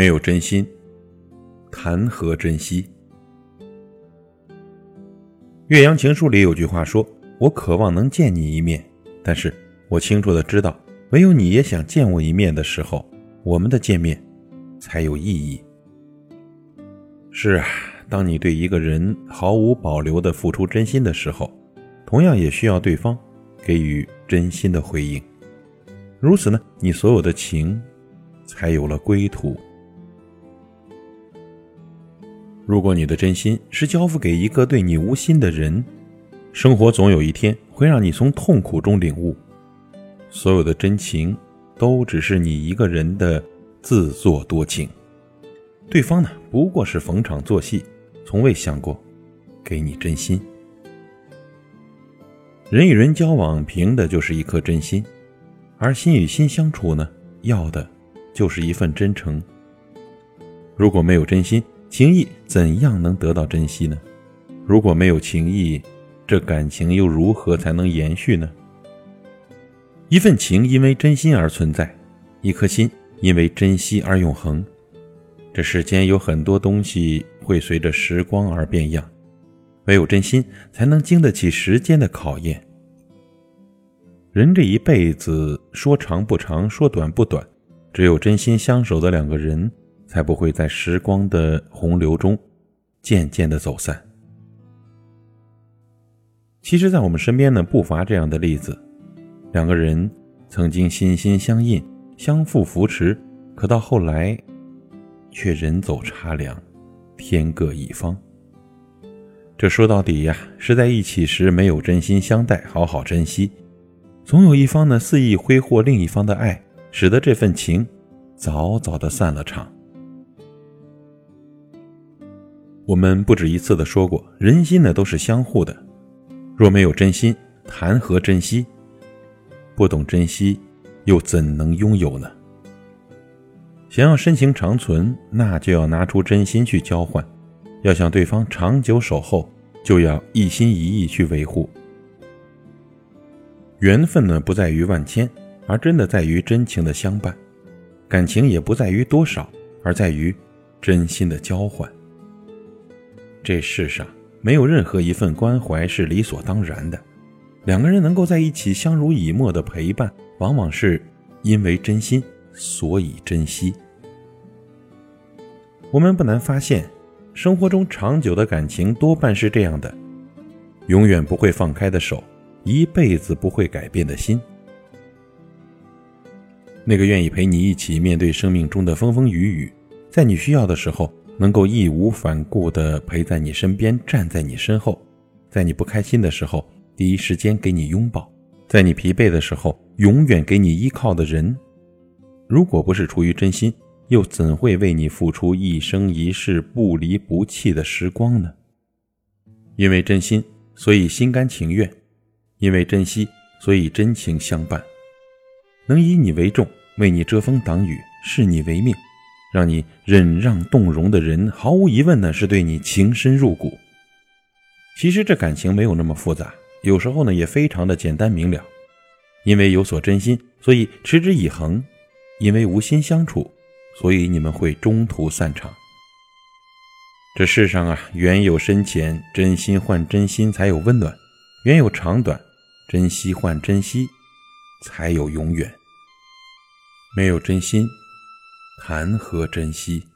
没有真心，谈何珍惜？《岳阳情书》里有句话说：“我渴望能见你一面，但是我清楚的知道，唯有你也想见我一面的时候，我们的见面才有意义。”是啊，当你对一个人毫无保留的付出真心的时候，同样也需要对方给予真心的回应。如此呢，你所有的情才有了归途。如果你的真心是交付给一个对你无心的人，生活总有一天会让你从痛苦中领悟，所有的真情都只是你一个人的自作多情，对方呢不过是逢场作戏，从未想过给你真心。人与人交往凭的就是一颗真心，而心与心相处呢，要的就是一份真诚。如果没有真心，情谊怎样能得到珍惜呢？如果没有情谊，这感情又如何才能延续呢？一份情因为真心而存在，一颗心因为珍惜而永恒。这世间有很多东西会随着时光而变样，唯有真心才能经得起时间的考验。人这一辈子说长不长，说短不短，只有真心相守的两个人。才不会在时光的洪流中渐渐的走散。其实，在我们身边呢，不乏这样的例子：两个人曾经心心相印、相互扶持，可到后来却人走茶凉，天各一方。这说到底呀，是在一起时没有真心相待，好好珍惜。总有一方呢肆意挥霍另一方的爱，使得这份情早早的散了场。我们不止一次的说过，人心呢都是相互的，若没有真心，谈何珍惜？不懂珍惜，又怎能拥有呢？想要深情长存，那就要拿出真心去交换；要想对方长久守候，就要一心一意去维护。缘分呢，不在于万千，而真的在于真情的相伴；感情也不在于多少，而在于真心的交换。这世上没有任何一份关怀是理所当然的，两个人能够在一起相濡以沫的陪伴，往往是因为真心，所以珍惜。我们不难发现，生活中长久的感情多半是这样的：永远不会放开的手，一辈子不会改变的心，那个愿意陪你一起面对生命中的风风雨雨，在你需要的时候。能够义无反顾地陪在你身边，站在你身后，在你不开心的时候，第一时间给你拥抱；在你疲惫的时候，永远给你依靠的人，如果不是出于真心，又怎会为你付出一生一世不离不弃的时光呢？因为真心，所以心甘情愿；因为珍惜，所以真情相伴。能以你为重，为你遮风挡雨，视你为命。让你忍让动容的人，毫无疑问呢是对你情深入骨。其实这感情没有那么复杂，有时候呢也非常的简单明了。因为有所真心，所以持之以恒；因为无心相处，所以你们会中途散场。这世上啊，缘有深浅，真心换真心才有温暖；缘有长短，珍惜换珍惜才有永远。没有真心。谈何珍惜？